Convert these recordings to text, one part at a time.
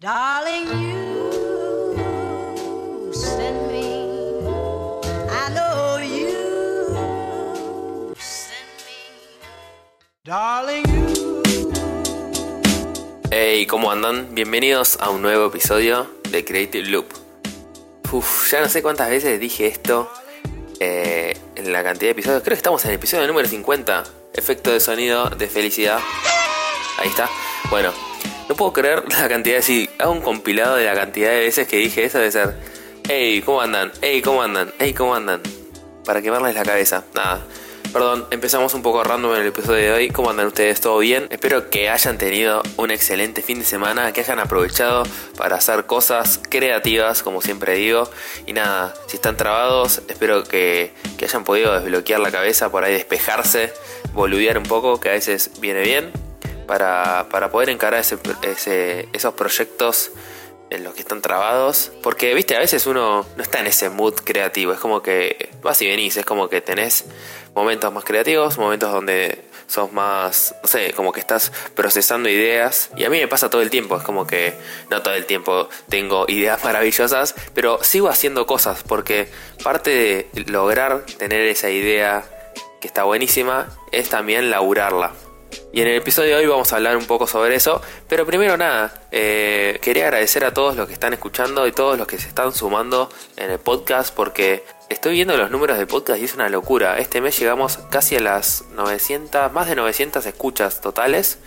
Darling, you send me. You send me. Darling, you. Hey, ¿cómo andan? Bienvenidos a un nuevo episodio de Creative Loop. Uf, ya no sé cuántas veces dije esto eh, en la cantidad de episodios. Creo que estamos en el episodio número 50. Efecto de sonido de felicidad. Ahí está. Bueno, no puedo creer la cantidad de... Si hago un compilado de la cantidad de veces que dije eso, debe ser... Hey, ¿cómo andan? Hey, ¿cómo andan? Hey, ¿cómo andan? Para quemarles la cabeza. Nada. Perdón, empezamos un poco random en el episodio de hoy. ¿Cómo andan ustedes? ¿Todo bien? Espero que hayan tenido un excelente fin de semana, que hayan aprovechado para hacer cosas creativas, como siempre digo. Y nada, si están trabados, espero que, que hayan podido desbloquear la cabeza, por ahí despejarse, boludear un poco, que a veces viene bien, para, para poder encarar ese, ese- esos proyectos en los que están trabados. Porque, viste, a veces uno no está en ese mood creativo. Es como que vas y venís. Es como que tenés momentos más creativos, momentos donde sos más, no sé, como que estás procesando ideas. Y a mí me pasa todo el tiempo. Es como que no todo el tiempo tengo ideas maravillosas, pero sigo haciendo cosas. Porque parte de lograr tener esa idea que está buenísima es también laburarla. Y en el episodio de hoy vamos a hablar un poco sobre eso. Pero primero nada, eh, quería agradecer a todos los que están escuchando y todos los que se están sumando en el podcast porque estoy viendo los números del podcast y es una locura. Este mes llegamos casi a las 900, más de 900 escuchas totales.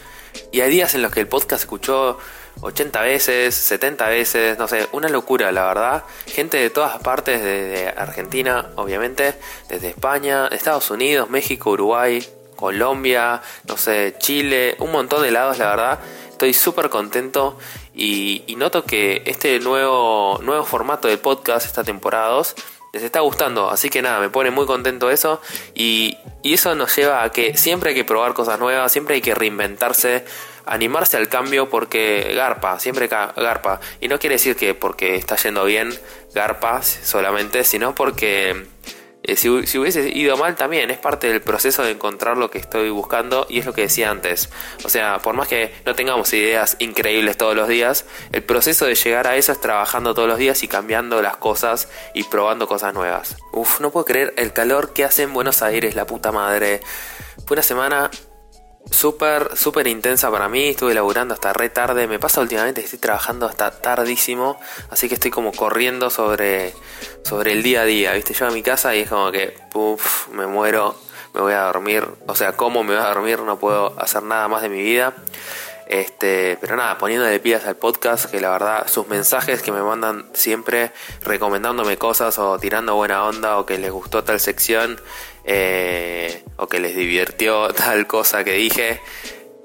Y hay días en los que el podcast escuchó 80 veces, 70 veces, no sé, una locura, la verdad. Gente de todas partes, de, de Argentina, obviamente, desde España, Estados Unidos, México, Uruguay, Colombia, no sé, Chile, un montón de lados, la verdad. Estoy súper contento y, noto que este nuevo, nuevo formato del podcast, esta temporada 2, les está gustando. Así que nada, me pone muy contento eso. Y, y eso nos lleva a que siempre hay que probar cosas nuevas, siempre hay que reinventarse, animarse al cambio porque garpa, siempre garpa. Y no quiere decir que porque está yendo bien, garpa solamente, sino porque eh, si, si hubiese ido mal también, es parte del proceso de encontrar lo que estoy buscando y es lo que decía antes. O sea, por más que no tengamos ideas increíbles todos los días, el proceso de llegar a eso es trabajando todos los días y cambiando las cosas y probando cosas nuevas. Uf, no puedo creer el calor que hace en Buenos Aires, la puta madre. Fue una semana súper, súper intensa para mí. Estuve laburando hasta re tarde. Me pasa últimamente que estoy trabajando hasta tardísimo. Así que estoy como corriendo sobre, sobre el día a día. ¿Viste? Yo a mi casa y es como que, me muero, me voy a dormir. O sea, ¿cómo me voy a dormir? No puedo hacer nada más de mi vida. Este, pero nada, poniéndole pilas al podcast, que la verdad, sus mensajes que me mandan siempre recomendándome cosas o tirando buena onda o que les gustó tal sección eh, o que les divirtió tal cosa que dije,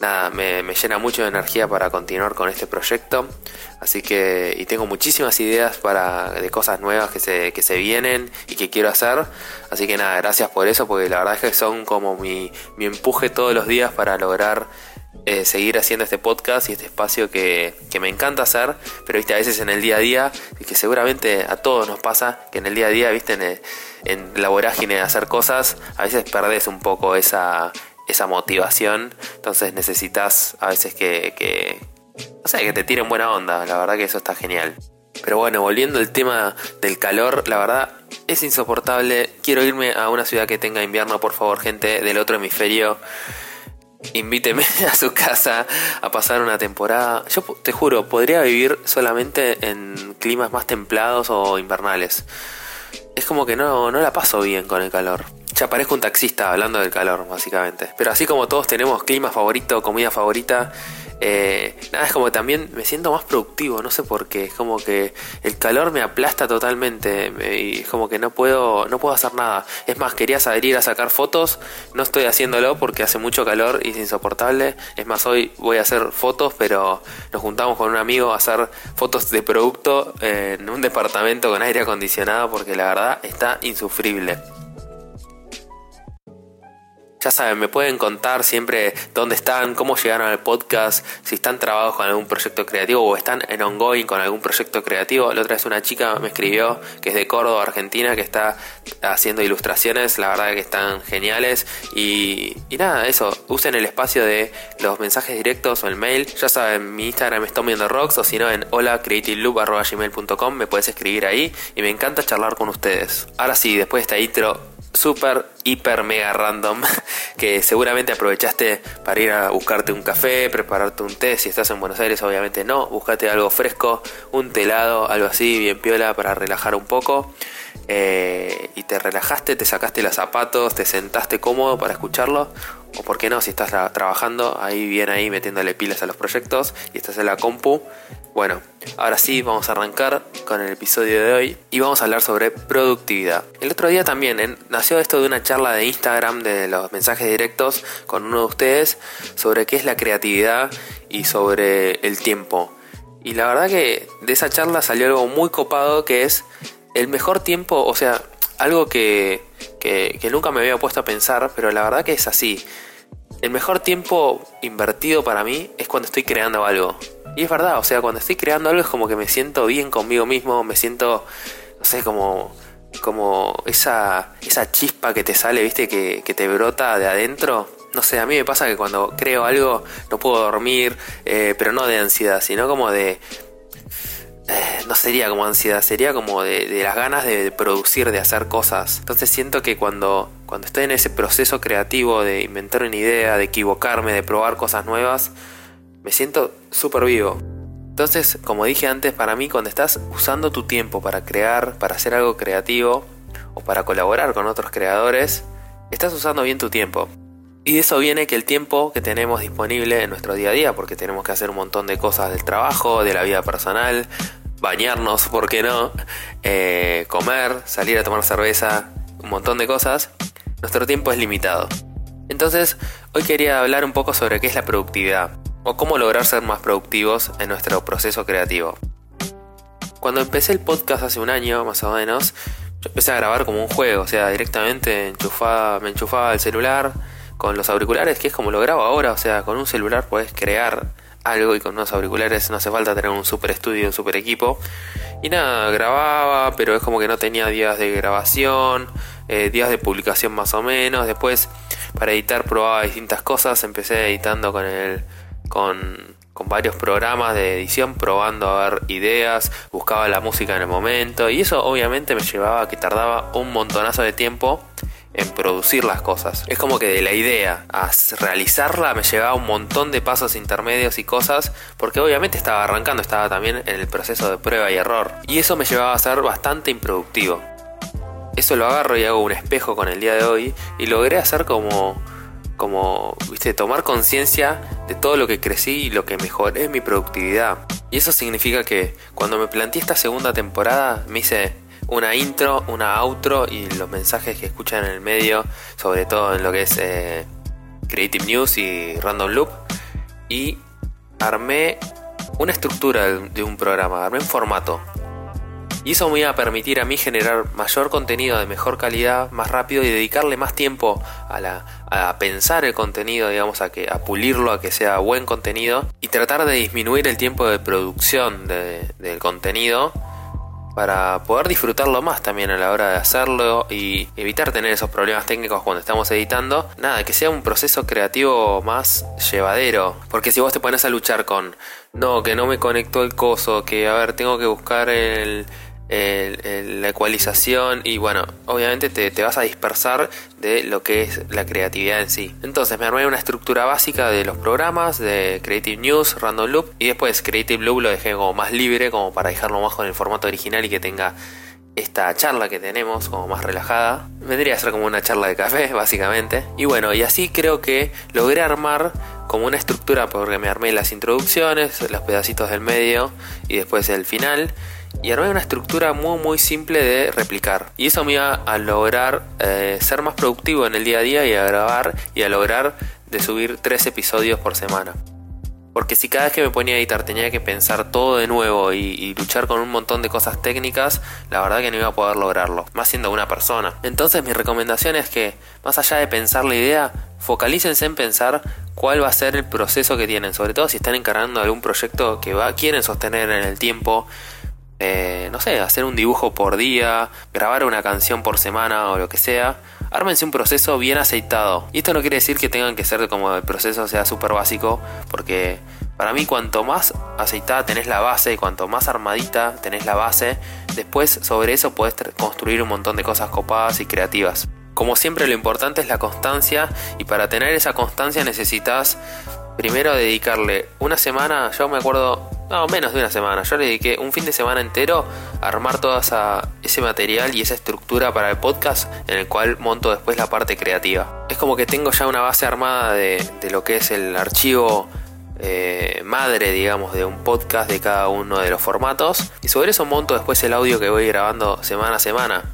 nada, me, me llena mucho de energía para continuar con este proyecto. Así que, y tengo muchísimas ideas para, de cosas nuevas que se, que se vienen y que quiero hacer. Así que nada, gracias por eso, porque la verdad es que son como mi, mi empuje todos los días para lograr eh, seguir haciendo este podcast y este espacio que, que me encanta hacer, pero viste, a veces en el día a día, y que seguramente a todos nos pasa, que en el día a día, viste, en, en la vorágine de hacer cosas, a veces perdés un poco esa, esa motivación, entonces necesitas a veces que, que, sé, que te tiren buena onda, la verdad que eso está genial. Pero bueno, volviendo al tema del calor, la verdad es insoportable. Quiero irme a una ciudad que tenga invierno, por favor, gente del otro hemisferio. Invíteme a su casa a pasar una temporada. Yo te juro, podría vivir solamente en climas más templados o invernales. Es como que no, no la paso bien con el calor. Ya parezco un taxista hablando del calor, básicamente. Pero así como todos tenemos clima favorito, comida favorita, eh, nada, es como también me siento más productivo, no sé por qué. Es como que el calor me aplasta totalmente me- y es como que no puedo, no puedo hacer nada. Es más, quería salir a sacar fotos, no estoy haciéndolo porque hace mucho calor y es insoportable. Es más, hoy voy a hacer fotos, pero nos juntamos con un amigo a hacer fotos de producto en un departamento con aire acondicionado porque la verdad está insufrible. Ya saben, me pueden contar siempre dónde están, cómo llegaron al podcast, si están trabajados con algún proyecto creativo o están en ongoing con algún proyecto creativo. La otra vez una chica me escribió que es de Córdoba, Argentina, que está haciendo ilustraciones, la verdad que están geniales. Y, nada, eso, usen el espacio de los mensajes directos o el mail. Ya saben, mi Instagram es Rocks o si no en holacreativeloop.gmail.com me puedes escribir ahí y me encanta charlar con ustedes. Ahora sí, después de esta intro super, hiper, mega random que seguramente aprovechaste para ir a buscarte un café, prepararte un té. Si estás en Buenos Aires, obviamente no. Búscate algo fresco, un telado, algo así, bien piola para relajar un poco. Eh, y te relajaste, te sacaste los zapatos, te sentaste cómodo para escucharlo. O por qué no, si estás trabajando ahí bien ahí metiéndole pilas a los proyectos y estás en la compu. Bueno, ahora sí vamos a arrancar con el episodio de hoy y vamos a hablar sobre productividad. El otro día también nació esto de una charla de Instagram de los mensajes directos con uno de ustedes sobre qué es la creatividad y sobre el tiempo. Y la verdad que de esa charla salió algo muy copado que es el mejor tiempo, o sea, algo que, que, nunca me había puesto a pensar, pero la verdad que es así. El mejor tiempo invertido para mí es cuando estoy creando algo. Y es verdad, o sea, cuando estoy creando algo es como que me siento bien conmigo mismo, me siento, no sé, como, como esa, esa chispa que te sale, viste, que, que te brota de adentro. No sé, a mí me pasa que cuando creo algo no puedo dormir, eh, pero no de ansiedad, sino como de, eh, no sería como ansiedad, sería como de, las ganas de producir, de hacer cosas. Entonces siento que cuando, cuando estoy en ese proceso creativo de inventar una idea, de equivocarme, de probar cosas nuevas, me siento súper vivo. Entonces, como dije antes, para mí cuando estás usando tu tiempo para crear, para hacer algo creativo o para colaborar con otros creadores, estás usando bien tu tiempo. Y de eso viene que el tiempo que tenemos disponible en nuestro día a día, porque tenemos que hacer un montón de cosas del trabajo, de la vida personal, bañarnos, ¿por qué no? Eh, comer, salir a tomar cerveza, un montón de cosas, nuestro tiempo es limitado. Entonces, hoy quería hablar un poco sobre qué es la productividad, o cómo lograr ser más productivos en nuestro proceso creativo. Cuando empecé el podcast hace un año, más o menos, yo empecé a grabar como un juego, o sea, directamente enchufaba, me enchufaba el celular con los auriculares, que es como lo grabo ahora, o sea, con un celular puedes crear algo y con unos auriculares no hace falta tener un super estudio, un super equipo. Y nada, grababa, pero es como que no tenía días de grabación, eh, días de publicación más o menos. Después, para editar, probaba distintas cosas. Empecé editando con el. Con, varios programas de edición, probando a ver ideas, buscaba la música en el momento. Y eso obviamente me llevaba a que tardaba un montonazo de tiempo en producir las cosas. Es como que de la idea a realizarla me llevaba un montón de pasos intermedios y cosas, porque obviamente estaba arrancando, estaba también en el proceso de prueba y error. Y eso me llevaba a ser bastante improductivo. Eso lo agarro y hago un espejo con el día de hoy y logré hacer como como, viste, tomar conciencia de todo lo que crecí y lo que mejoré mi productividad. Y eso significa que cuando me planteé esta segunda temporada me hice una intro, una outro y los mensajes que escuchan en el medio, sobre todo en lo que es eh, Creative News y Random Loop. Y armé una estructura de un programa, armé un formato. Y eso me iba a permitir a mí generar mayor contenido de mejor calidad, más rápido y dedicarle más tiempo a, la, a pensar el contenido, digamos, a, que, a pulirlo, a que sea buen contenido y tratar de disminuir el tiempo de producción del contenido para poder disfrutarlo más también a la hora de hacerlo y evitar tener esos problemas técnicos cuando estamos editando. Nada, que sea un proceso creativo más llevadero. Porque si vos te pones a luchar con, no, que no me conectó el coso, que a ver, tengo que buscar el la ecualización y bueno, obviamente te, vas a dispersar de lo que es la creatividad en sí. Entonces me armé una estructura básica de los programas de Creative News, Random Loop y después Creative Loop lo dejé como más libre como para dejarlo más con el formato original y que tenga esta charla que tenemos como más relajada. Vendría a ser como una charla de café básicamente. Y bueno, y así creo que logré armar como una estructura porque me armé las introducciones, los pedacitos del medio y después el final y armé una estructura muy muy simple de replicar. Y eso me iba a lograr eh, ser más productivo en el día a día y a grabar y a lograr de subir tres episodios por semana. Porque si cada vez que me ponía a editar tenía que pensar todo de nuevo y, luchar con un montón de cosas técnicas, la verdad que no iba a poder lograrlo, más siendo una persona. Entonces mi recomendación es que, más allá de pensar la idea, focalícense en pensar cuál va a ser el proceso que tienen, sobre todo si están encargando algún proyecto que va, quieren sostener en el tiempo. Eh, no sé, hacer un dibujo por día, grabar una canción por semana o lo que sea. Ármense un proceso bien aceitado. Y esto no quiere decir que tengan que ser como el proceso sea súper básico, porque para mí cuanto más aceitada tenés la base y cuanto más armadita tenés la base, después sobre eso podés construir un montón de cosas copadas y creativas. Como siempre lo importante es la constancia y para tener esa constancia necesitas primero dedicarle una semana, yo me acuerdo, no, menos de una semana, yo le dediqué un fin de semana entero a armar todo ese material y esa estructura para el podcast en el cual monto después la parte creativa. Es como que tengo ya una base armada de, lo que es el archivo eh, madre, digamos, de un podcast de cada uno de los formatos. Y sobre eso monto después el audio que voy grabando semana a semana.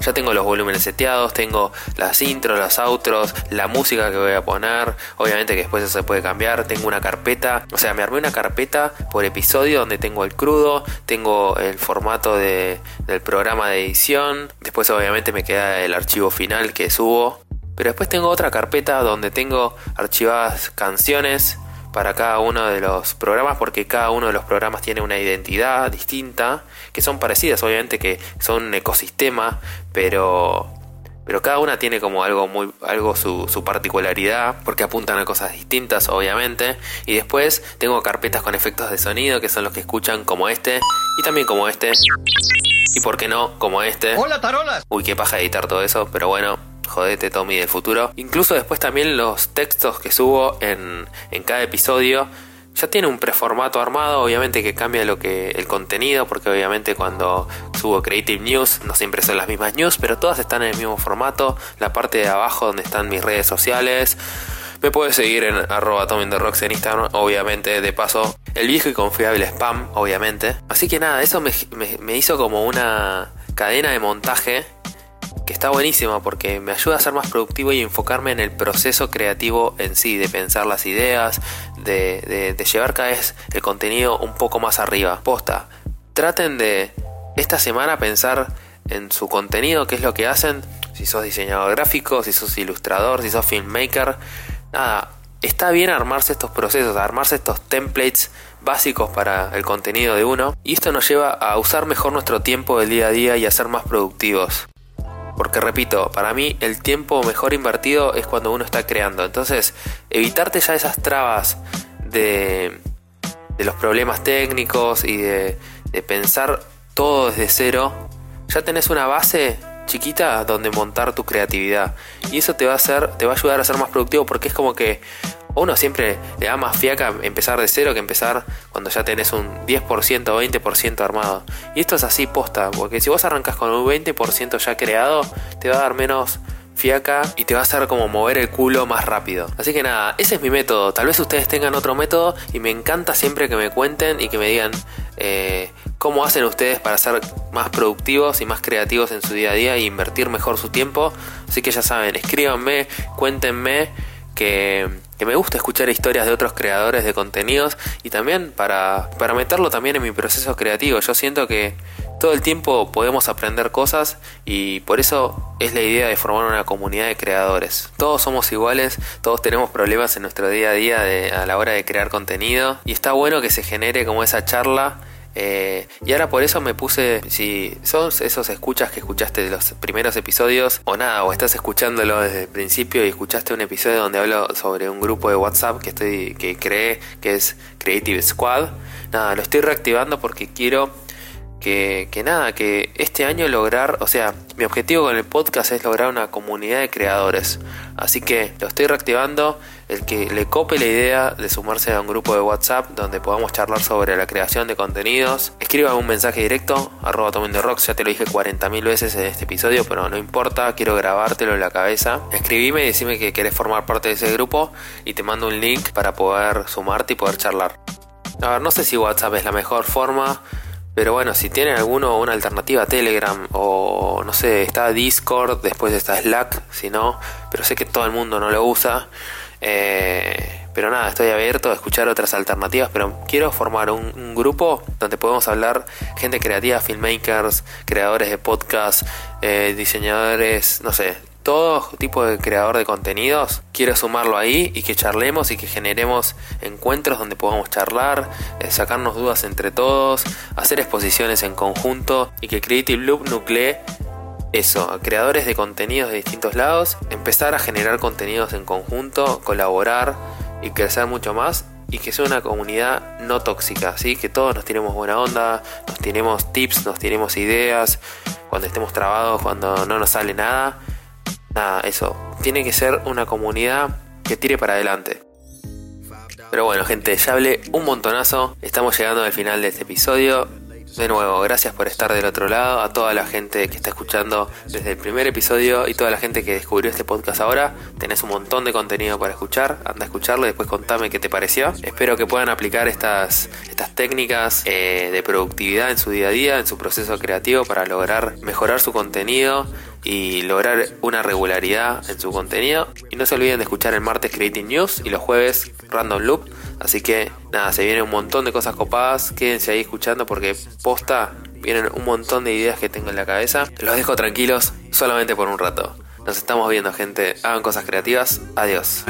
Ya tengo los volúmenes seteados, tengo las intros, los outros, la música que voy a poner. Obviamente que después eso se puede cambiar. Tengo una carpeta, o sea, me armé una carpeta por episodio donde tengo el crudo, tengo el formato de, del programa de edición. Después, obviamente, me queda el archivo final que subo. Pero después tengo otra carpeta donde tengo archivadas canciones, para cada uno de los programas porque cada uno de los programas tiene una identidad distinta que son parecidas obviamente que son un ecosistema pero pero cada una tiene como algo muy algo su, su, particularidad porque apuntan a cosas distintas obviamente. Y después tengo carpetas con efectos de sonido que son los que escuchan como este y también como este y por qué no como este. Hola tarolas uy qué paja editar todo eso pero bueno jodete Tommy del futuro. Incluso después también los textos que subo en, en cada episodio ya tiene un preformato armado, obviamente que cambia lo que el contenido, porque obviamente cuando subo Creative News no siempre son las mismas news, pero todas están en el mismo formato. La parte de abajo donde están mis redes sociales. Me puedes seguir en arroba Rocks en Instagram, obviamente, de paso, el viejo y confiable spam, obviamente. Así que nada, eso me, me hizo como una cadena de montaje que está buenísima porque me ayuda a ser más productivo y enfocarme en el proceso creativo en sí, de pensar las ideas, de, llevar cada vez el contenido un poco más arriba. Posta, traten de esta semana pensar en su contenido, qué es lo que hacen, si sos diseñador gráfico, si sos ilustrador, si sos filmmaker, nada, está bien armarse estos procesos, armarse estos templates básicos para el contenido de uno y esto nos lleva a usar mejor nuestro tiempo del día a día y a ser más productivos. Porque repito, para mí el tiempo mejor invertido es cuando uno está creando. Entonces, evitarte ya esas trabas de, de los problemas técnicos y de, de pensar todo desde cero, ya tenés una base chiquita donde montar tu creatividad. Y eso te va a hacer, te va a ayudar a ser más productivo porque es como que uno siempre le da más fiaca empezar de cero que empezar cuando ya tenés un 10% o 20% armado. Y esto es así posta, porque si vos arrancas con un 20% ya creado, te va a dar menos fiaca y te va a hacer como mover el culo más rápido. Así que nada, ese es mi método. Tal vez ustedes tengan otro método y me encanta siempre que me cuenten y que me digan eh, cómo hacen ustedes para ser más productivos y más creativos en su día a día e invertir mejor su tiempo. Así que ya saben, escríbanme, cuéntenme que, me gusta escuchar historias de otros creadores de contenidos y también para, para meterlo también en mi proceso creativo. Yo siento que todo el tiempo podemos aprender cosas y por eso es la idea de formar una comunidad de creadores. Todos somos iguales, todos tenemos problemas en nuestro día a día a la hora de crear contenido y está bueno que se genere como esa charla eh, y ahora por eso me puse, si sos esos escuchas que escuchaste de los primeros episodios o nada, o estás escuchándolo desde el principio y escuchaste un episodio donde hablo sobre un grupo de WhatsApp que estoy que creé, que es Creative Squad, nada, lo estoy reactivando porque quiero que, que nada, que este año lograr, o sea, mi objetivo con el podcast es lograr una comunidad de creadores. Así que lo estoy reactivando. El que le cope la idea de sumarse a un grupo de WhatsApp donde podamos charlar sobre la creación de contenidos, escriba un mensaje directo, arroba de ya te lo dije 40.000 veces en este episodio, pero no importa, quiero grabártelo en la cabeza. Escribime y decime que querés formar parte de ese grupo y te mando un link para poder sumarte y poder charlar. A ver, no sé si WhatsApp es la mejor forma, pero bueno, si tienen alguno una alternativa Telegram o no sé, está Discord, después está Slack, si no, pero sé que todo el mundo no lo usa. Eh, pero nada, estoy abierto a escuchar otras alternativas, pero quiero formar un, grupo donde podemos hablar gente creativa, filmmakers, creadores de podcast, eh, diseñadores, no sé, todo tipo de creador de contenidos, quiero sumarlo ahí y que charlemos y que generemos encuentros donde podamos charlar, eh, sacarnos dudas entre todos, hacer exposiciones en conjunto y que Creative Loop nuclee eso, creadores de contenidos de distintos lados, empezar a generar contenidos en conjunto, colaborar y crecer mucho más y que sea una comunidad no tóxica, ¿sí? que todos nos tenemos buena onda, nos tenemos tips, nos tenemos ideas, cuando estemos trabados, cuando no nos sale nada. Nada, eso, tiene que ser una comunidad que tire para adelante. Pero bueno, gente, ya hablé un montonazo. Estamos llegando al final de este episodio. De nuevo, gracias por estar del otro lado, a toda la gente que está escuchando desde el primer episodio y toda la gente que descubrió este podcast ahora. Tenés un montón de contenido para escuchar, anda a escucharlo y después contame qué te pareció. Espero que puedan aplicar estas, estas técnicas eh, de productividad en su día a día, en su proceso creativo para lograr mejorar su contenido y lograr una regularidad en su contenido. Y no se olviden de escuchar el martes Creating News y los jueves Random Loop. Así que nada, se vienen un montón de cosas copadas. Quédense ahí escuchando porque posta vienen un montón de ideas que tengo en la cabeza. Los dejo tranquilos solamente por un rato. Nos estamos viendo, gente. Hagan cosas creativas. Adiós.